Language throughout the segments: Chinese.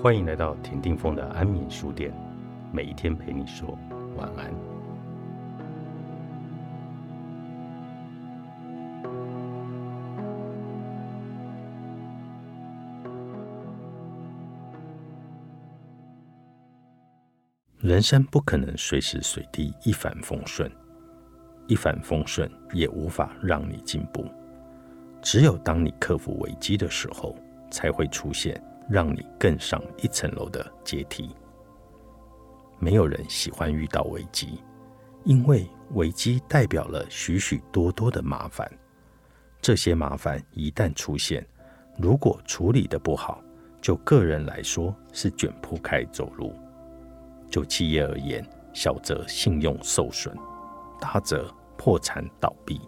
欢迎来到田定峰的安眠书店，每一天陪你说晚安。人生不可能随时随地一帆风顺，一帆风顺也无法让你进步。只有当你克服危机的时候，才会出现让你更上一层楼的阶梯。没有人喜欢遇到危机，因为危机代表了许许多多的麻烦。这些麻烦一旦出现，如果处理的不好，就个人来说是卷铺开走路；就企业而言，小则信用受损，大则破产倒闭。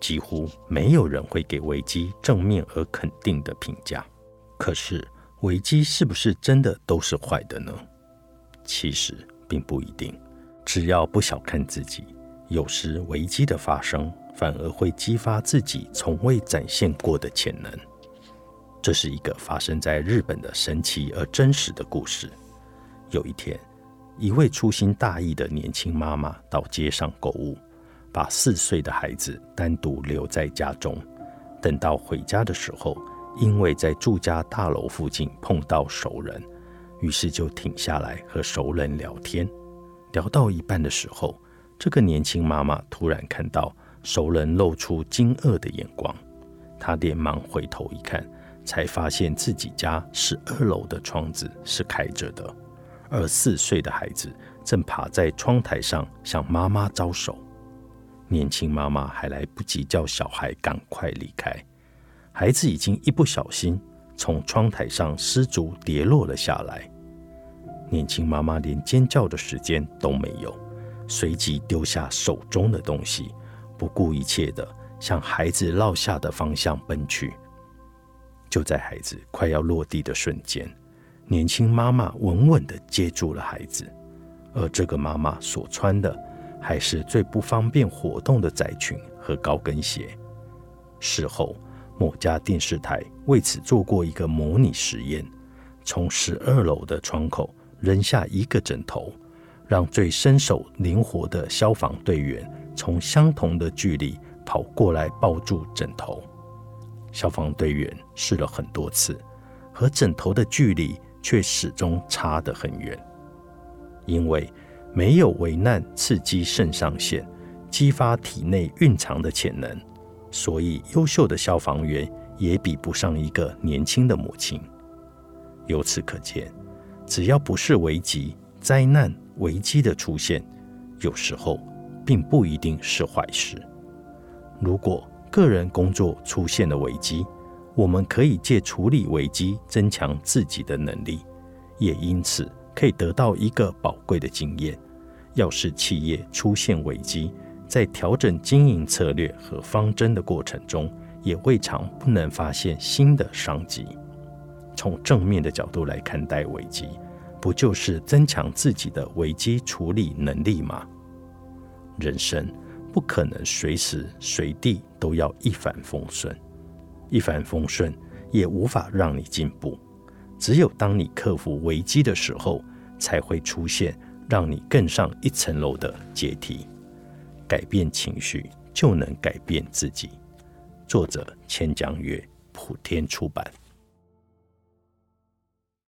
几乎没有人会给危机正面而肯定的评价。可是，危机是不是真的都是坏的呢？其实并不一定。只要不小看自己，有时危机的发生反而会激发自己从未展现过的潜能。这是一个发生在日本的神奇而真实的故事。有一天，一位粗心大意的年轻妈妈到街上购物。把四岁的孩子单独留在家中，等到回家的时候，因为在住家大楼附近碰到熟人，于是就停下来和熟人聊天。聊到一半的时候，这个年轻妈妈突然看到熟人露出惊愕的眼光，她连忙回头一看，才发现自己家十二楼的窗子是开着的，而四岁的孩子正爬在窗台上向妈妈招手。年轻妈妈还来不及叫小孩赶快离开，孩子已经一不小心从窗台上失足跌落了下来。年轻妈妈连尖叫的时间都没有，随即丢下手中的东西，不顾一切的向孩子落下的方向奔去。就在孩子快要落地的瞬间，年轻妈妈稳稳的接住了孩子，而这个妈妈所穿的。还是最不方便活动的窄裙和高跟鞋。事后，某家电视台为此做过一个模拟实验：从十二楼的窗口扔下一个枕头，让最身手灵活的消防队员从相同的距离跑过来抱住枕头。消防队员试了很多次，和枕头的距离却始终差得很远，因为。没有危难刺激肾上腺，激发体内蕴藏的潜能，所以优秀的消防员也比不上一个年轻的母亲。由此可见，只要不是危机、灾难、危机的出现，有时候并不一定是坏事。如果个人工作出现了危机，我们可以借处理危机增强自己的能力，也因此。可以得到一个宝贵的经验。要是企业出现危机，在调整经营策略和方针的过程中，也未尝不能发现新的商机。从正面的角度来看待危机，不就是增强自己的危机处理能力吗？人生不可能随时随地都要一帆风顺，一帆风顺也无法让你进步。只有当你克服危机的时候，才会出现让你更上一层楼的阶梯。改变情绪，就能改变自己。作者：千江月，普天出版。